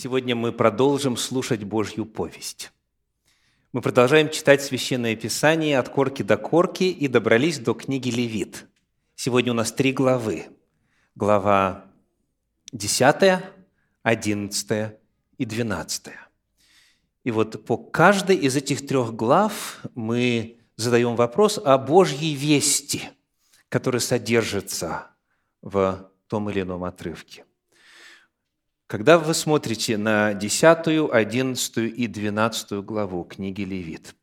Сегодня мы продолжим слушать Божью повесть. Мы продолжаем читать Священное Писание от корки до корки и добрались до книги Левит. Сегодня у нас три главы. Глава 10, 11 и 12. И вот по каждой из этих трех глав мы задаем вопрос о Божьей вести, который содержится в том или ином отрывке. Когда вы смотрите на 10, 11 и 12 главу книги Левит,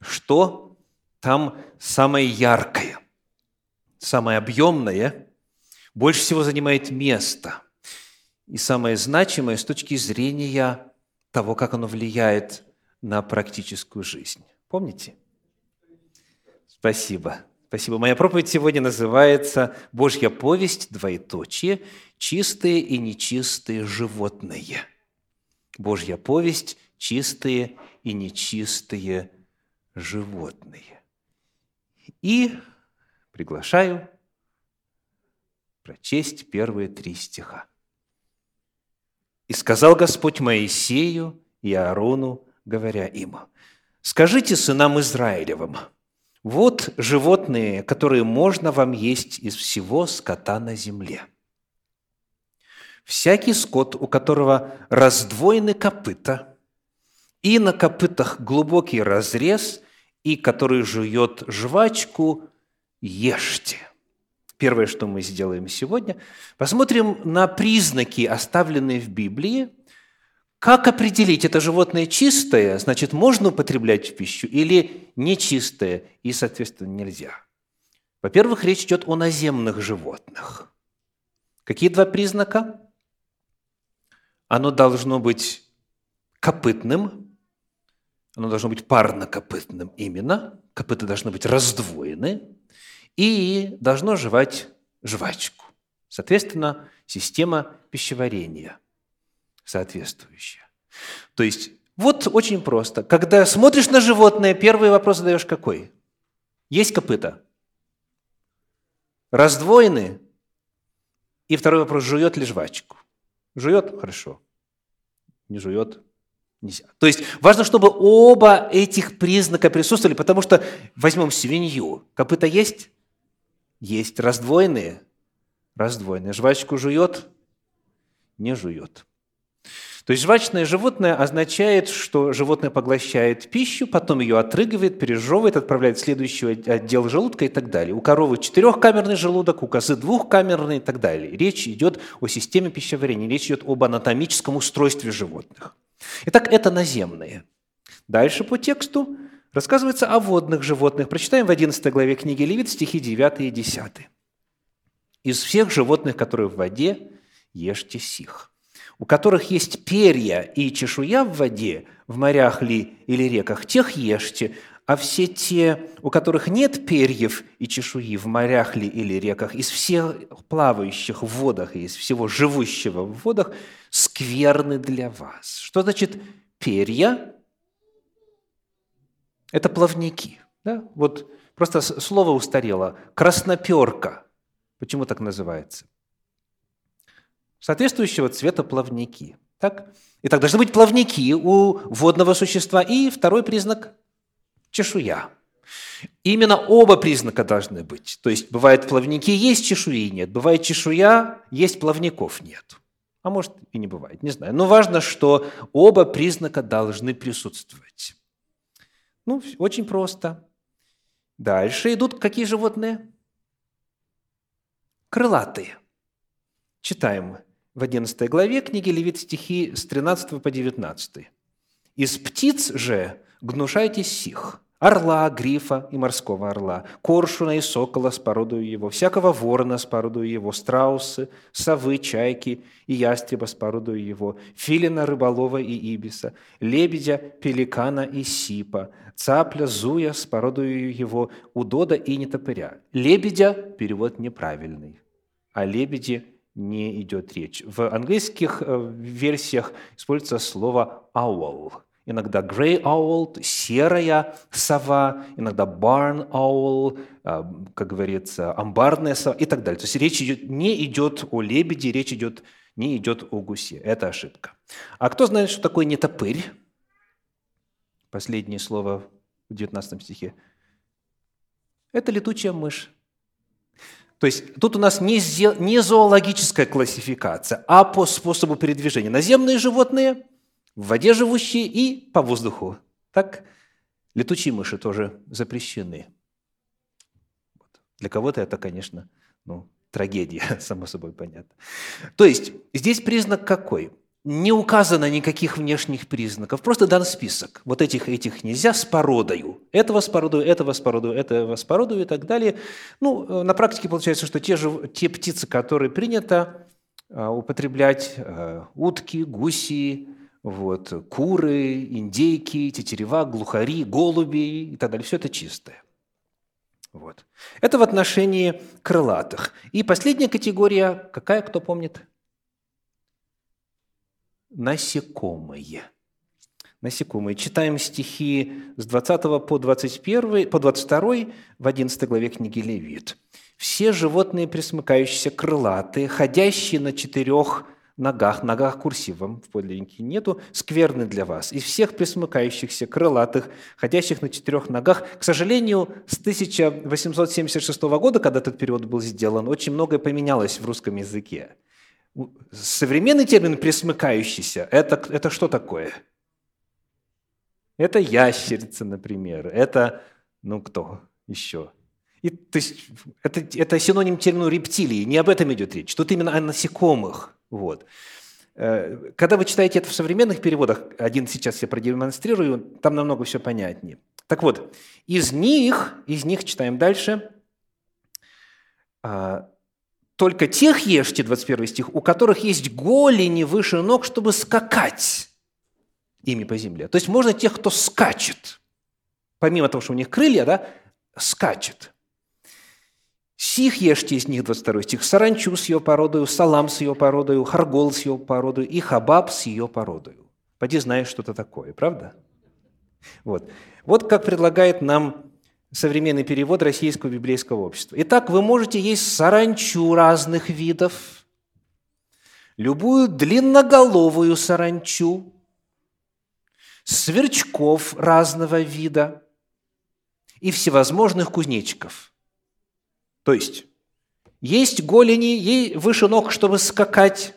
что там самое яркое, самое объемное, больше всего занимает место и самое значимое с точки зрения того, как оно влияет на практическую жизнь. Помните? Спасибо. Спасибо. Моя проповедь сегодня называется «Божья повесть, двоеточие, чистые и нечистые животные». Божья повесть, чистые и нечистые животные. И приглашаю прочесть первые три стиха. «И сказал Господь Моисею и Аарону, говоря им, «Скажите сынам Израилевым, вот животные, которые можно вам есть из всего скота на земле. Всякий скот, у которого раздвоены копыта, и на копытах глубокий разрез, и который жует жвачку, ешьте. Первое, что мы сделаем сегодня, посмотрим на признаки, оставленные в Библии – как определить, это животное чистое, значит, можно употреблять в пищу, или нечистое, и, соответственно, нельзя? Во-первых, речь идет о наземных животных. Какие два признака? Оно должно быть копытным, оно должно быть парнокопытным именно, копыта должны быть раздвоены, и должно жевать жвачку. Соответственно, система пищеварения – соответствующее. То есть, вот очень просто. Когда смотришь на животное, первый вопрос задаешь какой? Есть копыта? Раздвоены? И второй вопрос, жует ли жвачку? Жует? Хорошо. Не жует? Нельзя. То есть важно, чтобы оба этих признака присутствовали, потому что возьмем свинью. Копыта есть? Есть. Раздвоенные? Раздвоенные. Жвачку жует? Не жует. То есть жвачное животное означает, что животное поглощает пищу, потом ее отрыгивает, пережевывает, отправляет в следующий отдел желудка и так далее. У коровы четырехкамерный желудок, у козы двухкамерный и так далее. Речь идет о системе пищеварения, речь идет об анатомическом устройстве животных. Итак, это наземные. Дальше по тексту рассказывается о водных животных. Прочитаем в 11 главе книги Левит стихи 9 и 10. «Из всех животных, которые в воде, ешьте сих» у которых есть перья и чешуя в воде, в морях ли или реках, тех ешьте, а все те, у которых нет перьев и чешуи в морях ли или реках, из всех плавающих в водах и из всего живущего в водах, скверны для вас. Что значит перья? Это плавники. Да? Вот просто слово устарело. Красноперка. Почему так называется? Соответствующего цвета плавники. Так? Итак, должны быть плавники у водного существа. И второй признак – чешуя. Именно оба признака должны быть. То есть, бывает плавники есть, чешуи нет. Бывает чешуя, есть плавников нет. А может и не бывает, не знаю. Но важно, что оба признака должны присутствовать. Ну, очень просто. Дальше идут какие животные? Крылатые. Читаем в 11 главе книги Левит стихи с 13 по 19. «Из птиц же гнушайтесь сих, орла, грифа и морского орла, коршуна и сокола с породою его, всякого ворона с породою его, страусы, совы, чайки и ястреба с породою его, филина, рыболова и ибиса, лебедя, пеликана и сипа, цапля, зуя с породою его, удода и нетопыря. Лебедя – перевод неправильный, а лебеди не идет речь. В английских э, версиях используется слово owl. Иногда grey owl, серая сова, иногда barn owl, э, как говорится, амбарная сова и так далее. То есть речь идет, не идет о лебеде, речь идет не идет о гусе. Это ошибка. А кто знает, что такое нетопырь? Последнее слово в 19 стихе. Это летучая мышь. То есть тут у нас не, не зоологическая классификация, а по способу передвижения. Наземные животные, в воде живущие и по воздуху. Так летучие мыши тоже запрещены. Для кого-то это, конечно, ну, трагедия, само собой понятно. То есть здесь признак какой? Не указано никаких внешних признаков, просто дан список. Вот этих этих нельзя с породою. Этого с породою, этого с породою, этого с породою и так далее. Ну, э, на практике получается, что те, же, те птицы, которые принято э, употреблять, э, утки, гуси, вот, куры, индейки, тетерева, глухари, голуби и так далее, все это чистое. Вот. Это в отношении крылатых. И последняя категория, какая, кто помнит? Насекомые. Насекомые. Читаем стихи с 20 по 21, по 22 в 11 главе книги Левит. «Все животные, присмыкающиеся, крылатые, ходящие на четырех ногах, ногах курсивом, в подлиннике нету, скверны для вас. Из всех присмыкающихся, крылатых, ходящих на четырех ногах, к сожалению, с 1876 года, когда этот перевод был сделан, очень многое поменялось в русском языке. Современный термин «присмыкающийся» это, – это что такое? Это ящерица, например. Это, ну кто еще? И, то есть, это, это синоним термину рептилии. Не об этом идет речь. Тут именно о насекомых. Вот. Э, когда вы читаете это в современных переводах, один сейчас я продемонстрирую, там намного все понятнее. Так вот, из них, из них читаем дальше, а, только тех ешьте, 21 стих, у которых есть голени выше ног, чтобы скакать ими по земле. То есть можно тех, кто скачет. Помимо того, что у них крылья, да, скачет. Сих ешьте из них, 22 стих, саранчу с ее породою, салам с ее породою, харгол с ее породою и хабаб с ее породою. Поди знаешь, что это такое, правда? Вот. вот как предлагает нам современный перевод Российского библейского общества. Итак, вы можете есть саранчу разных видов, любую длинноголовую саранчу, сверчков разного вида и всевозможных кузнечиков – то есть есть голени, ей выше ног, чтобы скакать.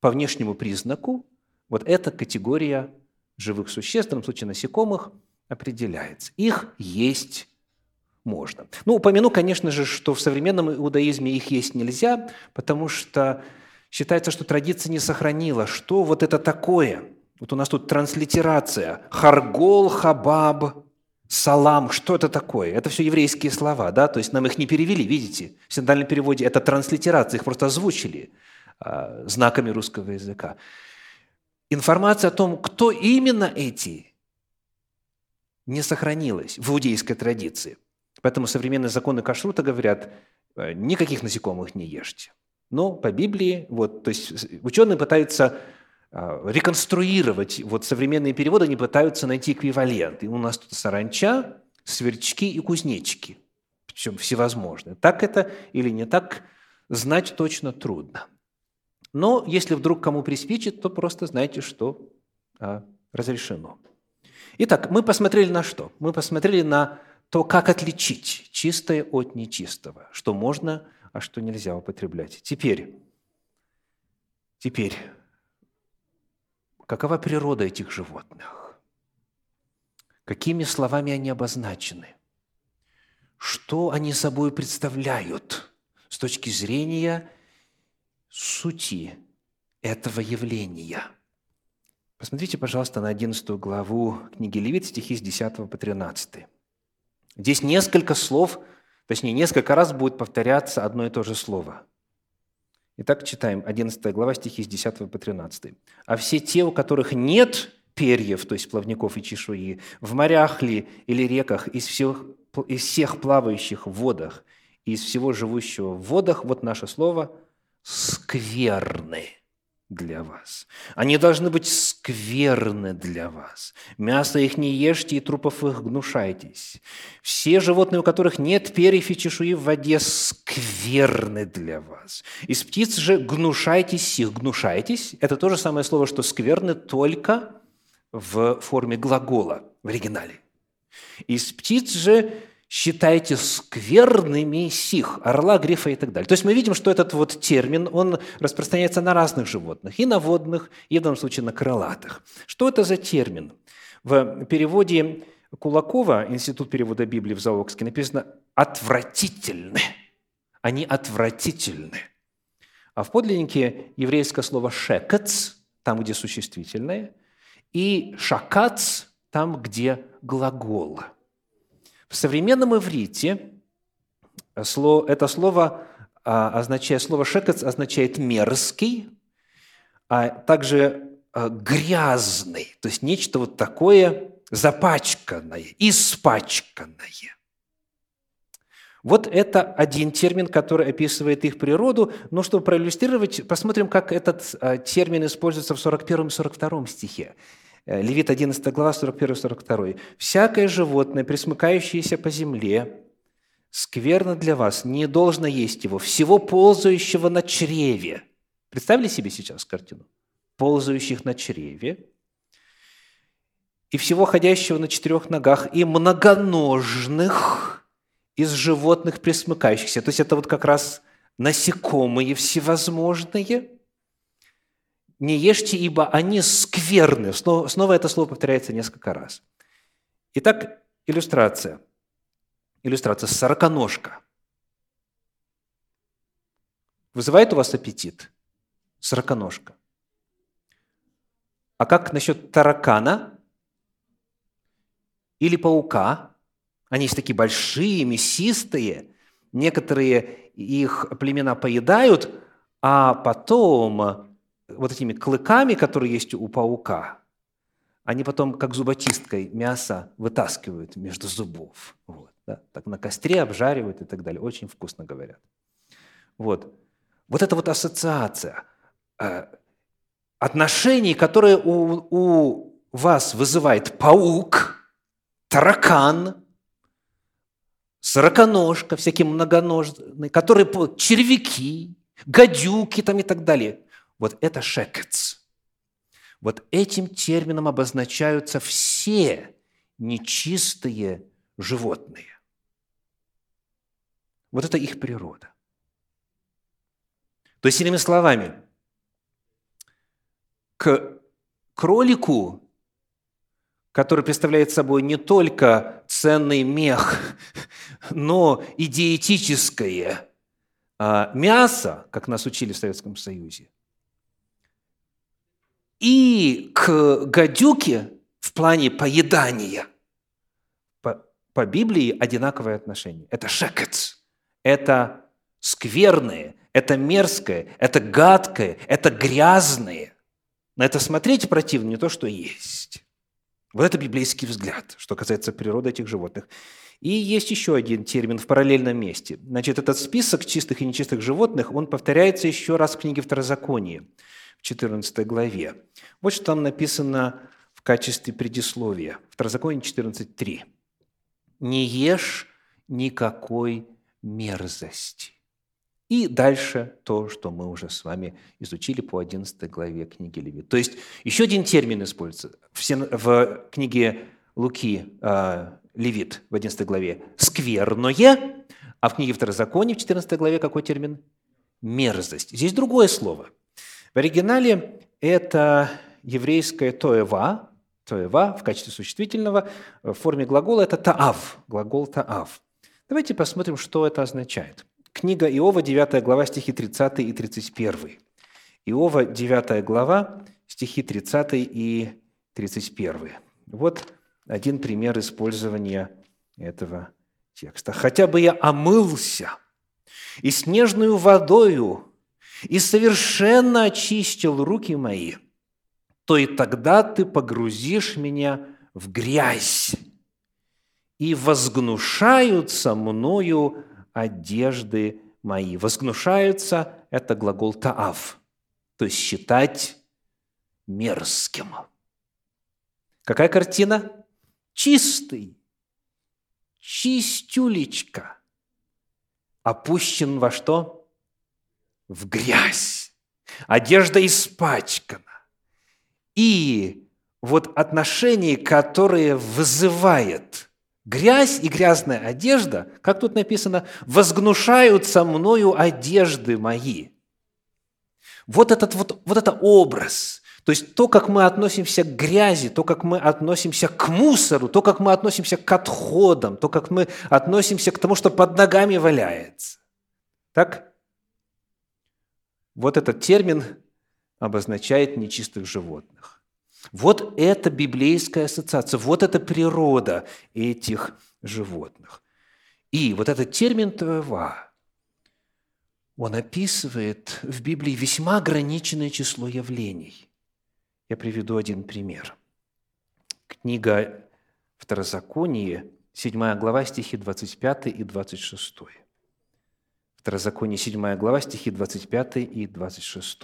По внешнему признаку вот эта категория живых существ, в данном случае насекомых, определяется. Их есть можно. Ну, упомяну, конечно же, что в современном иудаизме их есть нельзя, потому что считается, что традиция не сохранила, что вот это такое. Вот у нас тут транслитерация. Харгол, хабаб, салам, что это такое? Это все еврейские слова, да, то есть нам их не перевели, видите? В синодальном переводе это транслитерация, их просто озвучили а, знаками русского языка. Информация о том, кто именно эти, не сохранилась в иудейской традиции. Поэтому современные законы кашрута говорят, «Э, никаких насекомых не ешьте. Но по Библии, вот, то есть ученые пытаются а, реконструировать. Вот современные переводы, они пытаются найти эквивалент. И у нас тут саранча, сверчки и кузнечики. Причем всевозможные. Так это или не так, знать точно трудно. Но если вдруг кому приспичит, то просто знайте, что а, разрешено. Итак, мы посмотрели на что? Мы посмотрели на то, как отличить чистое от нечистого, что можно, а что нельзя употреблять. Теперь, теперь Какова природа этих животных? Какими словами они обозначены? Что они собой представляют с точки зрения сути этого явления? Посмотрите, пожалуйста, на 11 главу книги Левит, стихи с 10 по 13. Здесь несколько слов, точнее, несколько раз будет повторяться одно и то же слово. Итак, читаем 11 глава, стихи с 10 по 13. «А все те, у которых нет перьев, то есть плавников и чешуи, в морях ли или реках, из всех, из всех плавающих в водах, из всего живущего в водах, вот наше слово, скверны». Для вас. Они должны быть скверны для вас. Мясо их не ешьте, и трупов их гнушайтесь. Все животные, у которых нет перьев и чешуи в воде, скверны для вас. Из птиц же гнушайтесь их. Гнушайтесь – это то же самое слово, что скверны, только в форме глагола в оригинале. Из птиц же считайте скверными сих, орла, грифа и так далее. То есть мы видим, что этот вот термин, он распространяется на разных животных, и на водных, и в данном случае на крылатых. Что это за термин? В переводе Кулакова, Институт перевода Библии в Заокске, написано «отвратительны». Они отвратительны. А в подлиннике еврейское слово «шекац», там, где существительное, и «шакац», там, где глагол – в современном иврите это слово а, означает, слово «шекец» означает «мерзкий», а также а, «грязный», то есть нечто вот такое запачканное, испачканное. Вот это один термин, который описывает их природу. Но чтобы проиллюстрировать, посмотрим, как этот а, термин используется в 41 и 42 стихе. Э, Левит 11 глава, 41-42. «Всякое животное, присмыкающееся по земле, скверно для вас, не должно есть его, всего ползающего на чреве». Представили себе сейчас картину? Ползающих на чреве, и всего ходящего на четырех ногах, и многоножных из животных присмыкающихся. То есть это вот как раз насекомые всевозможные – не ешьте, ибо они скверны. Снова, снова это слово повторяется несколько раз. Итак, иллюстрация. Иллюстрация сороконожка. Вызывает у вас аппетит? Сороконожка. А как насчет таракана или паука? Они есть такие большие, мясистые. Некоторые их племена поедают, а потом вот этими клыками, которые есть у паука, они потом, как зуботисткой, мясо вытаскивают между зубов. Вот, да? Так на костре обжаривают и так далее. Очень вкусно говорят. Вот. Вот эта вот ассоциация э, отношений, которые у, у вас вызывает паук, таракан, сороконожка, всякие многоножные, которые червяки, гадюки там и так далее – вот это шекец. Вот этим термином обозначаются все нечистые животные. Вот это их природа. То есть, иными словами, к кролику, который представляет собой не только ценный мех, но и диетическое а, мясо, как нас учили в Советском Союзе, и к гадюке в плане поедания по, по Библии одинаковое отношение. Это шекец, это скверное, это мерзкое, это гадкое, это грязное. На это смотреть противно не то, что есть. Вот это библейский взгляд, что касается природы этих животных. И есть еще один термин в параллельном месте. Значит, этот список чистых и нечистых животных, он повторяется еще раз в книге Второзакония в 14 главе. Вот что там написано в качестве предисловия. Второзаконие 14.3. «Не ешь никакой мерзости». И дальше то, что мы уже с вами изучили по 11 главе книги Левит. То есть еще один термин используется в книге Луки э, Левит в 11 главе «скверное», а в книге Второзакония в 14 главе какой термин? Мерзость. Здесь другое слово – в оригинале это еврейское «тоева», «тоева» в качестве существительного, в форме глагола это «таав», глагол «таав». Давайте посмотрим, что это означает. Книга Иова, 9 глава, стихи 30 и 31. Иова, 9 глава, стихи 30 и 31. Вот один пример использования этого текста. «Хотя бы я омылся и снежную водою и совершенно очистил руки мои, то и тогда ты погрузишь меня в грязь, и возгнушаются мною одежды мои. Возгнушаются – это глагол таав. то есть считать мерзким. Какая картина? Чистый, чистюлечка, опущен во что? В грязь. Одежда испачкана. И вот отношения, которые вызывает грязь и грязная одежда, как тут написано, возгнушаются мною одежды мои. Вот этот вот, вот это образ, то есть то, как мы относимся к грязи, то, как мы относимся к мусору, то, как мы относимся к отходам, то, как мы относимся к тому, что под ногами валяется. Так? Вот этот термин обозначает нечистых животных. Вот это библейская ассоциация, вот это природа этих животных. И вот этот термин «това», он описывает в Библии весьма ограниченное число явлений. Я приведу один пример. Книга Второзаконие, 7 глава, стихи 25 и 26. Второзаконие, 7 глава, стихи 25 и 26.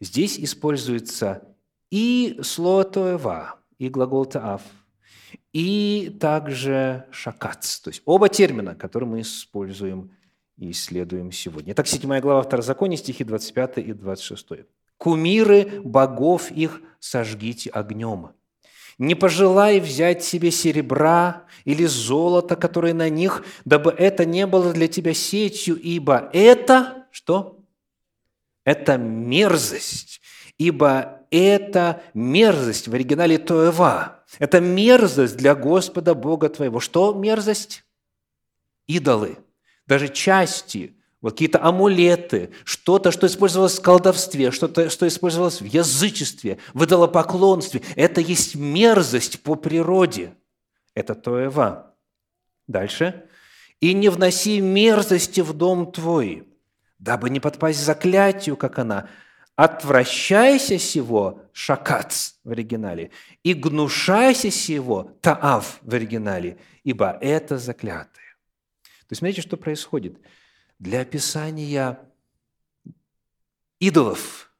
Здесь используется и слово «тоева», и глагол «таав», и также «шакац». То есть оба термина, которые мы используем и исследуем сегодня. Итак, 7 глава Второзакония, стихи 25 и 26. «Кумиры богов их сожгите огнем. Не пожелай взять себе серебра или золота, которые на них, дабы это не было для тебя сетью, ибо это...» Что? Это мерзость, ибо это мерзость в оригинале Тоева. Это мерзость для Господа Бога твоего. Что мерзость? Идолы – даже части, вот какие-то амулеты, что-то, что использовалось в колдовстве, что-то, что использовалось в язычестве, в идолопоклонстве. Это есть мерзость по природе. Это Тоева. Дальше. «И не вноси мерзости в дом твой, дабы не подпасть заклятию, как она. Отвращайся сего, шакац в оригинале, и гнушайся сего, таав в оригинале, ибо это заклятое. То есть смотрите, что происходит. Для описания идолов,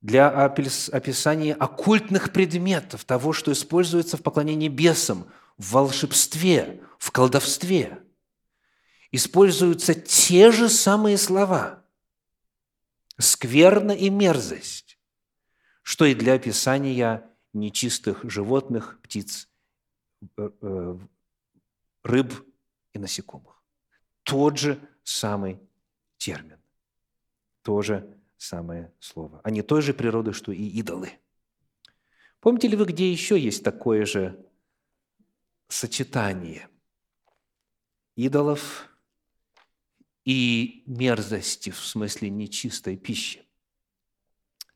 для описания оккультных предметов, того, что используется в поклонении бесам, в волшебстве, в колдовстве, используются те же самые слова – скверно и мерзость, что и для описания нечистых животных, птиц, э, э, рыб и насекомых. Тот же самый термин, то же самое слово. Они той же природы, что и идолы. Помните ли вы, где еще есть такое же сочетание идолов и мерзости, в смысле нечистой пищи?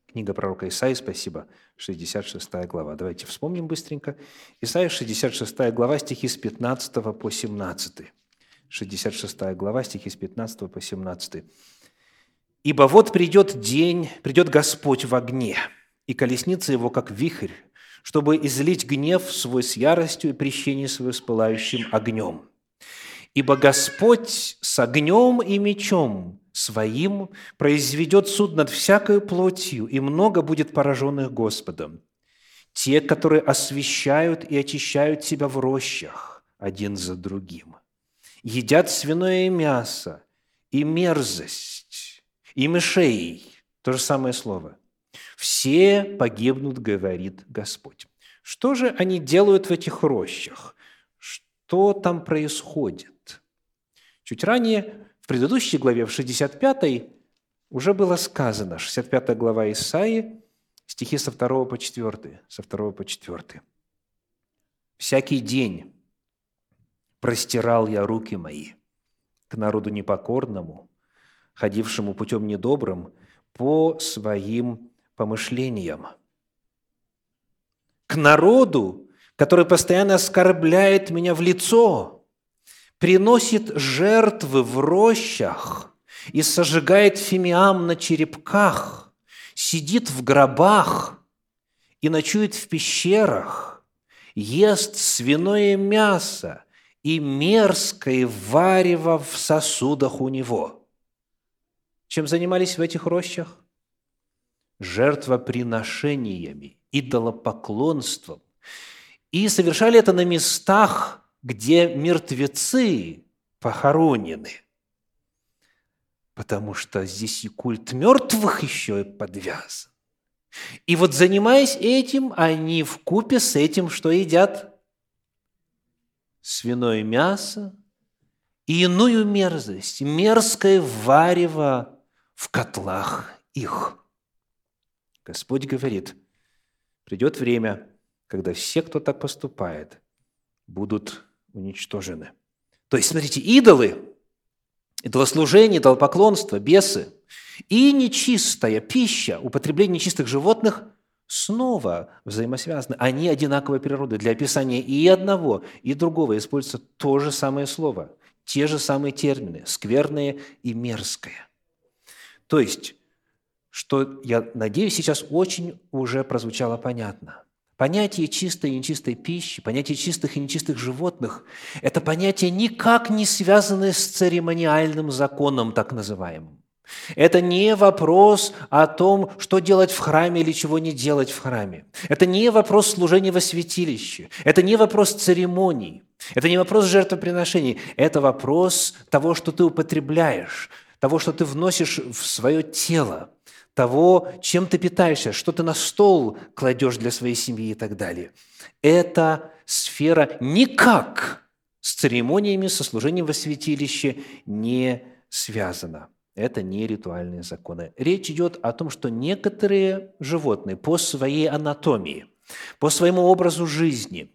Книга пророка Исаии, спасибо, 66 глава. Давайте вспомним быстренько. Исаия, 66 глава, стихи с 15 по 17. 66 глава, стихи с 15 по 17. «Ибо вот придет день, придет Господь в огне, и колесница его, как вихрь, чтобы излить гнев свой с яростью и прещение свое с пылающим огнем. Ибо Господь с огнем и мечом своим произведет суд над всякой плотью, и много будет пораженных Господом. Те, которые освещают и очищают себя в рощах один за другим едят свиное мясо и мерзость, и мышей, то же самое слово. Все погибнут, говорит Господь. Что же они делают в этих рощах? Что там происходит? Чуть ранее, в предыдущей главе, в 65 уже было сказано, 65 глава Исаии, стихи со 2 по 4, со 2 по 4. «Всякий день простирал я руки мои к народу непокорному, ходившему путем недобрым, по своим помышлениям. К народу, который постоянно оскорбляет меня в лицо, приносит жертвы в рощах и сожигает фимиам на черепках, сидит в гробах и ночует в пещерах, ест свиное мясо и мерзкое варево в сосудах у него. Чем занимались в этих рощах? жертвоприношениями, идолопоклонством. И совершали это на местах, где мертвецы похоронены. Потому что здесь и культ мертвых еще подвязан. И вот занимаясь этим, они в купе с этим, что едят? Свиное мясо и иную мерзость, мерзкое варево в котлах их. Господь говорит, придет время, когда все, кто так поступает, будут уничтожены. То есть, смотрите, идолы, идолослужение, идолопоклонство, бесы и нечистая пища, употребление нечистых животных снова взаимосвязаны. Они одинаковой природы. Для описания и одного, и другого используется то же самое слово, те же самые термины – скверное и мерзкое. То есть, что, я надеюсь, сейчас очень уже прозвучало понятно. Понятие чистой и нечистой пищи, понятие чистых и нечистых животных – это понятие никак не связанное с церемониальным законом, так называемым. Это не вопрос о том, что делать в храме или чего не делать в храме. Это не вопрос служения во святилище. Это не вопрос церемоний. Это не вопрос жертвоприношений. Это вопрос того, что ты употребляешь, того, что ты вносишь в свое тело, того, чем ты питаешься, что ты на стол кладешь для своей семьи и так далее. Эта сфера никак с церемониями, со служением во святилище не связана. Это не ритуальные законы. Речь идет о том, что некоторые животные по своей анатомии, по своему образу жизни,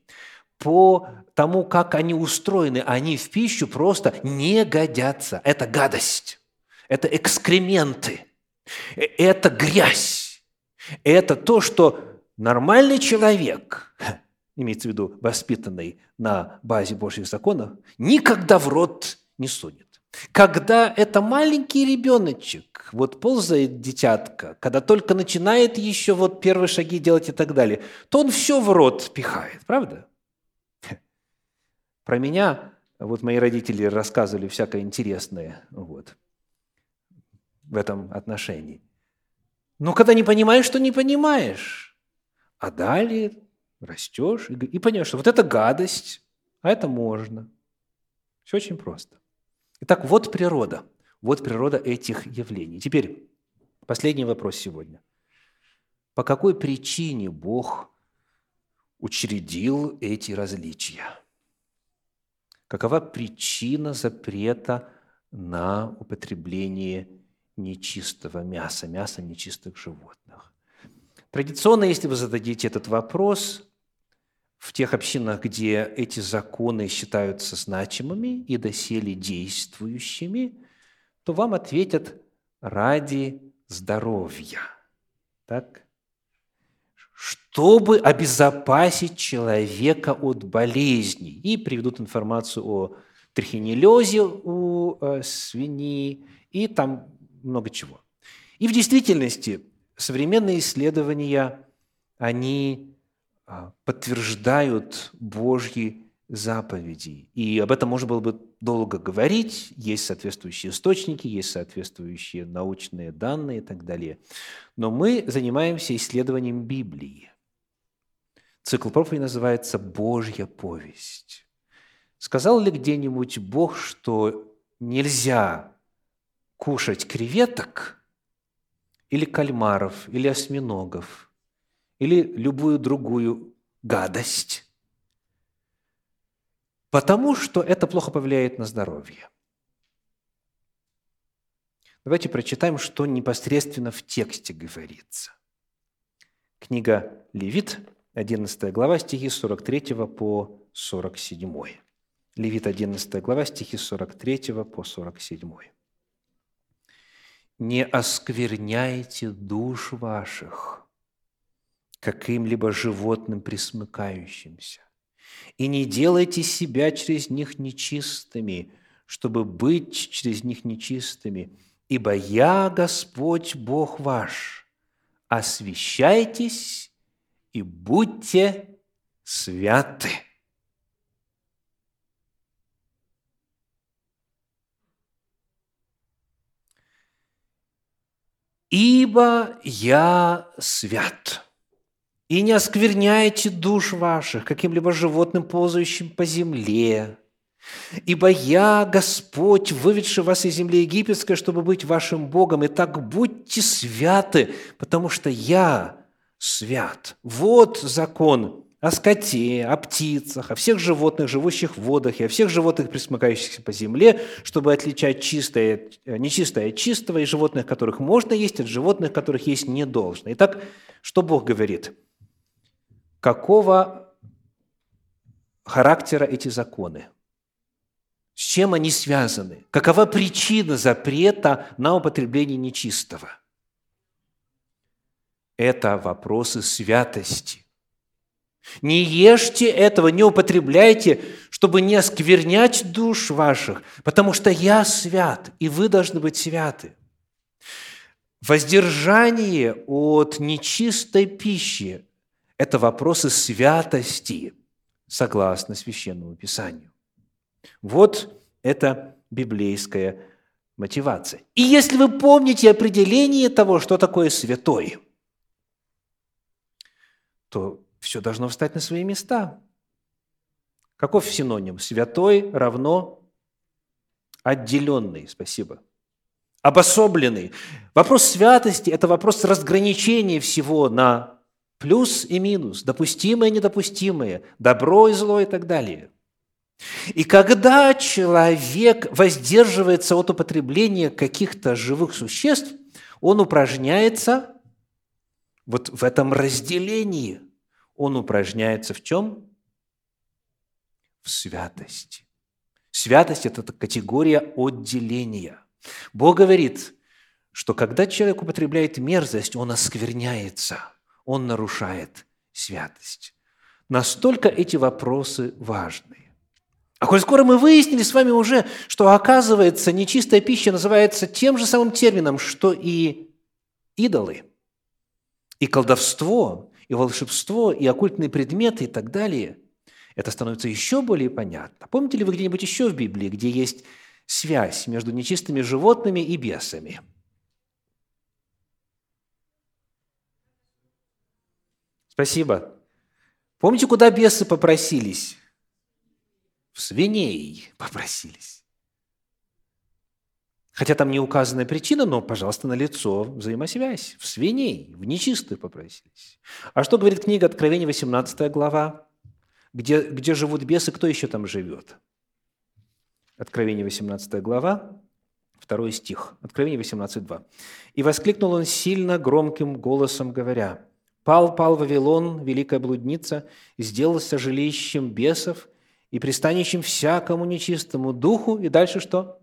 по тому, как они устроены, они в пищу просто не годятся. Это гадость это экскременты, это грязь, это то, что нормальный человек, имеется в виду воспитанный на базе Божьих законов, никогда в рот не сунет. Когда это маленький ребеночек, вот ползает дитятка, когда только начинает еще вот первые шаги делать и так далее, то он все в рот пихает, правда? Про меня вот мои родители рассказывали всякое интересное. Вот в этом отношении. Но когда не понимаешь, что не понимаешь, а далее растешь и, и понимаешь, что вот это гадость, а это можно. Все очень просто. Итак, вот природа. Вот природа этих явлений. Теперь последний вопрос сегодня. По какой причине Бог учредил эти различия? Какова причина запрета на употребление нечистого мяса, мяса нечистых животных. Традиционно, если вы зададите этот вопрос в тех общинах, где эти законы считаются значимыми и доселе действующими, то вам ответят ради здоровья. Так? Чтобы обезопасить человека от болезней. И приведут информацию о трихинеллезе у э, свиньи, и там много чего. И в действительности современные исследования, они подтверждают Божьи заповеди. И об этом можно было бы долго говорить. Есть соответствующие источники, есть соответствующие научные данные и так далее. Но мы занимаемся исследованием Библии. Цикл проповеди называется «Божья повесть». Сказал ли где-нибудь Бог, что нельзя кушать креветок или кальмаров, или осьминогов, или любую другую гадость, потому что это плохо повлияет на здоровье. Давайте прочитаем, что непосредственно в тексте говорится. Книга Левит, 11 глава, стихи 43 по 47. Левит, 11 глава, стихи 43 по 47 не оскверняйте душ ваших каким-либо животным присмыкающимся, и не делайте себя через них нечистыми, чтобы быть через них нечистыми, ибо я Господь Бог ваш. Освящайтесь и будьте святы. «Ибо я свят, и не оскверняйте душ ваших каким-либо животным, ползающим по земле, Ибо я, Господь, выведший вас из земли египетской, чтобы быть вашим Богом. И так будьте святы, потому что я свят. Вот закон о скоте, о птицах, о всех животных, живущих в водах, и о всех животных, присмыкающихся по земле, чтобы отличать чистое, нечистое от чистого, и животных, которых можно есть, от животных, которых есть не должно. Итак, что Бог говорит? Какого характера эти законы? С чем они связаны? Какова причина запрета на употребление нечистого? Это вопросы святости. Не ешьте этого, не употребляйте, чтобы не осквернять душ ваших, потому что я свят, и вы должны быть святы. Воздержание от нечистой пищи – это вопросы святости, согласно Священному Писанию. Вот это библейская мотивация. И если вы помните определение того, что такое святой, то все должно встать на свои места. Каков синоним? Святой равно отделенный, спасибо. Обособленный. Вопрос святости – это вопрос разграничения всего на плюс и минус, допустимое и недопустимое, добро и зло и так далее – и когда человек воздерживается от употребления каких-то живых существ, он упражняется вот в этом разделении. Он упражняется в чем? В святости. Святость – это категория отделения. Бог говорит, что когда человек употребляет мерзость, он оскверняется, он нарушает святость. Настолько эти вопросы важны. А коль скоро мы выяснили с вами уже, что, оказывается, нечистая пища называется тем же самым термином, что и идолы, и колдовство, и волшебство, и оккультные предметы и так далее, это становится еще более понятно. Помните ли вы где-нибудь еще в Библии, где есть связь между нечистыми животными и бесами? Спасибо. Помните, куда бесы попросились? в свиней попросились. Хотя там не указана причина, но, пожалуйста, на лицо взаимосвязь. В свиней, в нечистую попросились. А что говорит книга Откровения, 18 глава? Где, где живут бесы, кто еще там живет? Откровение, 18 глава, второй стих. Откровение 18.2. «И воскликнул он сильно громким голосом, говоря, «Пал, пал Вавилон, великая блудница, сделался жилищем бесов и пристанищем всякому нечистому духу. И дальше что?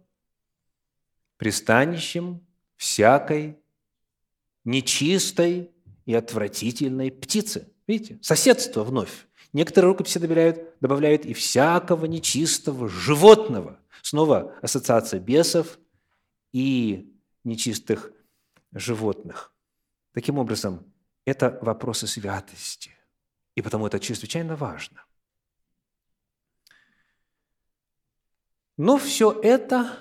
Пристанищем всякой нечистой и отвратительной птицы. Видите? Соседство вновь. Некоторые рукописи добавляют, добавляют и всякого нечистого животного. Снова ассоциация бесов и нечистых животных. Таким образом, это вопросы святости. И потому это чрезвычайно важно – Но все это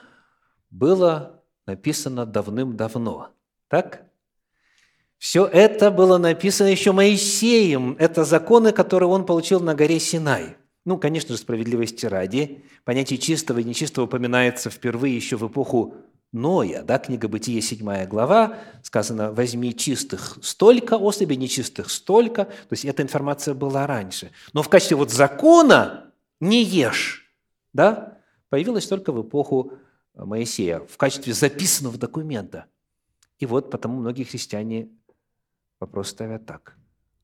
было написано давным-давно. Так? Все это было написано еще Моисеем. Это законы, которые он получил на горе Синай. Ну, конечно же, справедливости ради. Понятие чистого и нечистого упоминается впервые еще в эпоху Ноя, да, книга Бытие, 7 глава, сказано, возьми чистых столько особей, нечистых столько, то есть эта информация была раньше. Но в качестве вот закона не ешь, да, появилась только в эпоху э, Моисея в качестве записанного документа. И вот потому многие христиане вопрос ставят так.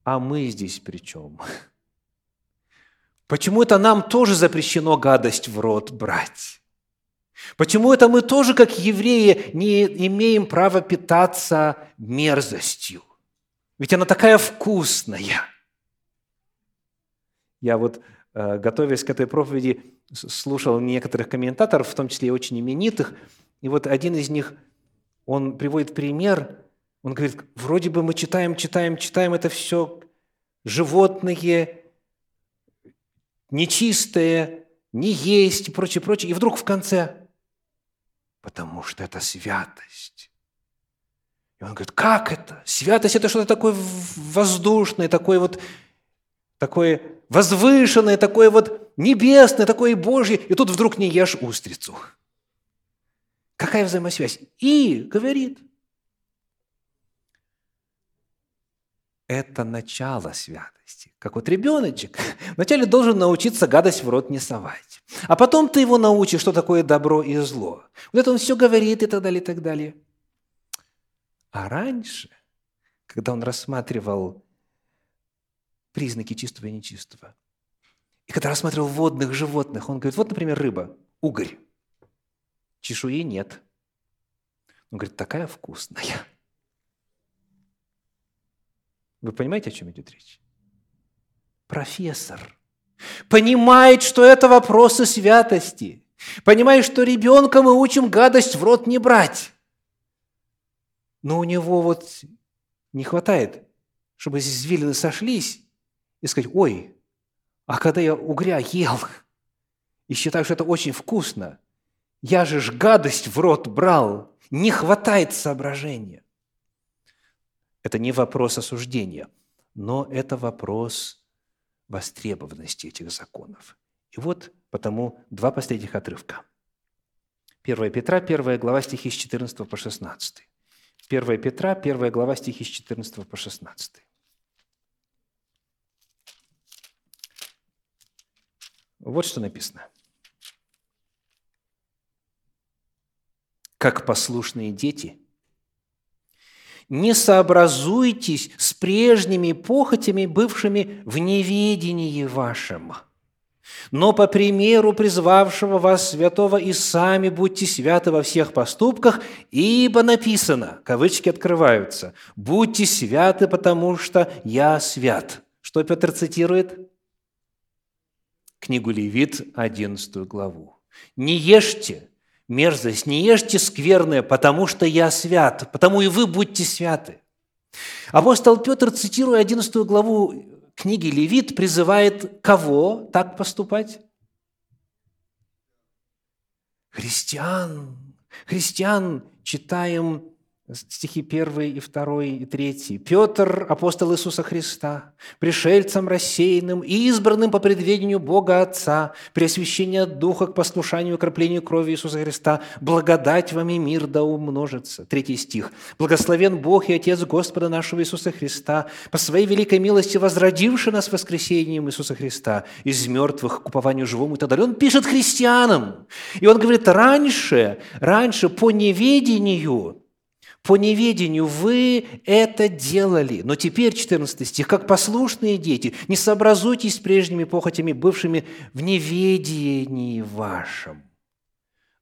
А мы здесь при чем? Почему это нам тоже запрещено гадость в рот брать? Почему это мы тоже, как евреи, не имеем права питаться мерзостью? Ведь она такая вкусная. Я вот, э, готовясь к этой проповеди, слушал некоторых комментаторов, в том числе и очень именитых, и вот один из них, он приводит пример, он говорит, вроде бы мы читаем, читаем, читаем, это все животные, нечистые, не есть и прочее, прочее. И вдруг в конце, потому что это святость. И он говорит, как это? Святость – это что-то такое воздушное, такое вот, такое возвышенное, такое вот небесное, такое Божье. И тут вдруг не ешь устрицу. Какая взаимосвязь? И говорит, это начало святости. Как вот ребеночек вначале должен научиться гадость в рот не совать. А потом ты его научишь, что такое добро и зло. Вот это он все говорит и так далее, и так далее. А раньше, когда он рассматривал признаки чистого и нечистого, и когда рассматривал водных животных, он говорит, вот, например, рыба, угорь, чешуи нет. Он говорит, такая вкусная. Вы понимаете, о чем идет речь? Профессор понимает, что это вопросы святости, понимает, что ребенка мы учим гадость в рот не брать. Но у него вот не хватает, чтобы извилины сошлись и сказать, ой, а когда я угря ел и считаю, что это очень вкусно, я же ж гадость в рот брал, не хватает соображения. Это не вопрос осуждения, но это вопрос востребованности этих законов. И вот потому два последних отрывка. 1 Петра, 1 глава, стихи с 14 по 16. 1 Петра, 1 глава, стихи с 14 по 16. Вот что написано. «Как послушные дети – не сообразуйтесь с прежними похотями, бывшими в неведении вашем. Но по примеру призвавшего вас святого и сами будьте святы во всех поступках, ибо написано, кавычки открываются, «Будьте святы, потому что я свят». Что Петр цитирует? Книгу Левит, 11 главу. «Не ешьте мерзость, не ешьте скверное, потому что я свят, потому и вы будьте святы. Апостол Петр, цитируя 11 главу книги Левит, призывает кого так поступать? Христиан. Христиан читаем стихи 1 и 2 и 3. «Петр, апостол Иисуса Христа, пришельцем рассеянным и избранным по предведению Бога Отца, при освящении Духа к послушанию и краплению крови Иисуса Христа, благодать вам и мир да умножится». Третий стих. «Благословен Бог и Отец Господа нашего Иисуса Христа, по Своей великой милости возродивший нас воскресением Иисуса Христа из мертвых к упованию живому» и так далее. Он пишет христианам. И он говорит, раньше, раньше по неведению по неведению вы это делали. Но теперь, 14 стих, как послушные дети, не сообразуйтесь с прежними похотями, бывшими в неведении вашем.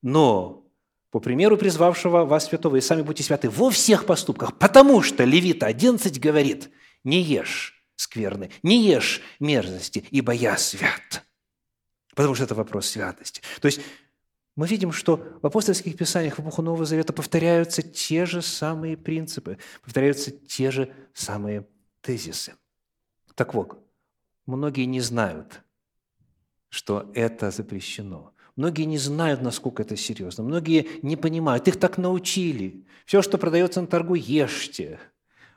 Но, по примеру призвавшего вас святого, и сами будьте святы во всех поступках, потому что Левита 11 говорит, не ешь скверны, не ешь мерзости, ибо я свят. Потому что это вопрос святости. То есть мы видим, что в апостольских писаниях в эпоху Нового Завета повторяются те же самые принципы, повторяются те же самые тезисы. Так вот, многие не знают, что это запрещено. Многие не знают, насколько это серьезно. Многие не понимают. Их так научили. Все, что продается на торгу, ешьте.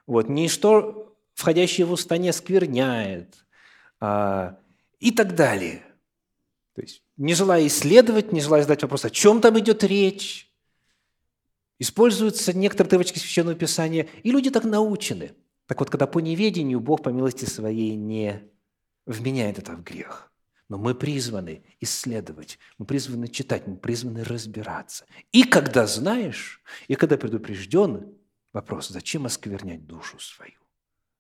Вот. Ничто, входящее в уста, не скверняет. А, и так далее. То есть не желая исследовать, не желая задать вопрос, о чем там идет речь. Используются некоторые отрывочки Священного Писания, и люди так научены. Так вот, когда по неведению Бог по милости своей не вменяет это в грех. Но мы призваны исследовать, мы призваны читать, мы призваны разбираться. И когда знаешь, и когда предупрежден, вопрос, зачем осквернять душу свою?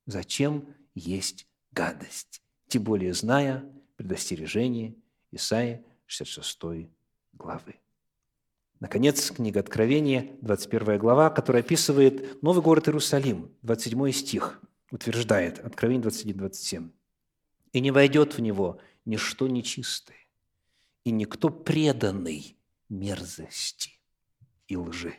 Зачем есть гадость? Тем более зная предостережение Исаия 66 главы. Наконец, книга Откровения, 21 глава, которая описывает новый город Иерусалим, 27 стих, утверждает, Откровение 21-27. «И не войдет в него ничто нечистое, и никто преданный мерзости и лжи»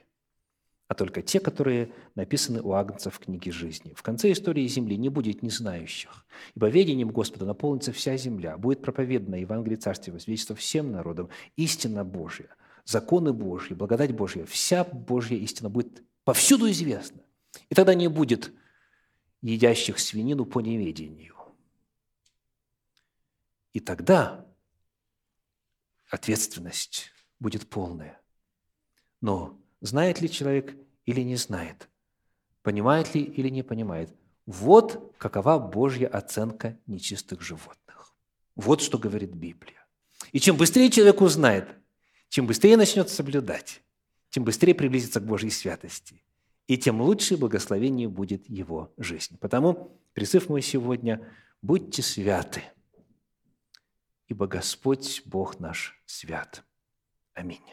а только те, которые написаны у Агнца в книге жизни. В конце истории земли не будет незнающих, ибо ведением Господа наполнится вся земля, будет проповедана Евангелие Царствия, свидетельство всем народам, истина Божья, законы Божьи, благодать Божья, вся Божья истина будет повсюду известна. И тогда не будет едящих свинину по неведению. И тогда ответственность будет полная. Но знает ли человек или не знает? Понимает ли или не понимает? Вот какова Божья оценка нечистых животных. Вот что говорит Библия. И чем быстрее человек узнает, чем быстрее начнет соблюдать, тем быстрее приблизится к Божьей святости, и тем лучше благословение будет его жизнь. Потому призыв мой сегодня – будьте святы, ибо Господь Бог наш свят. Аминь.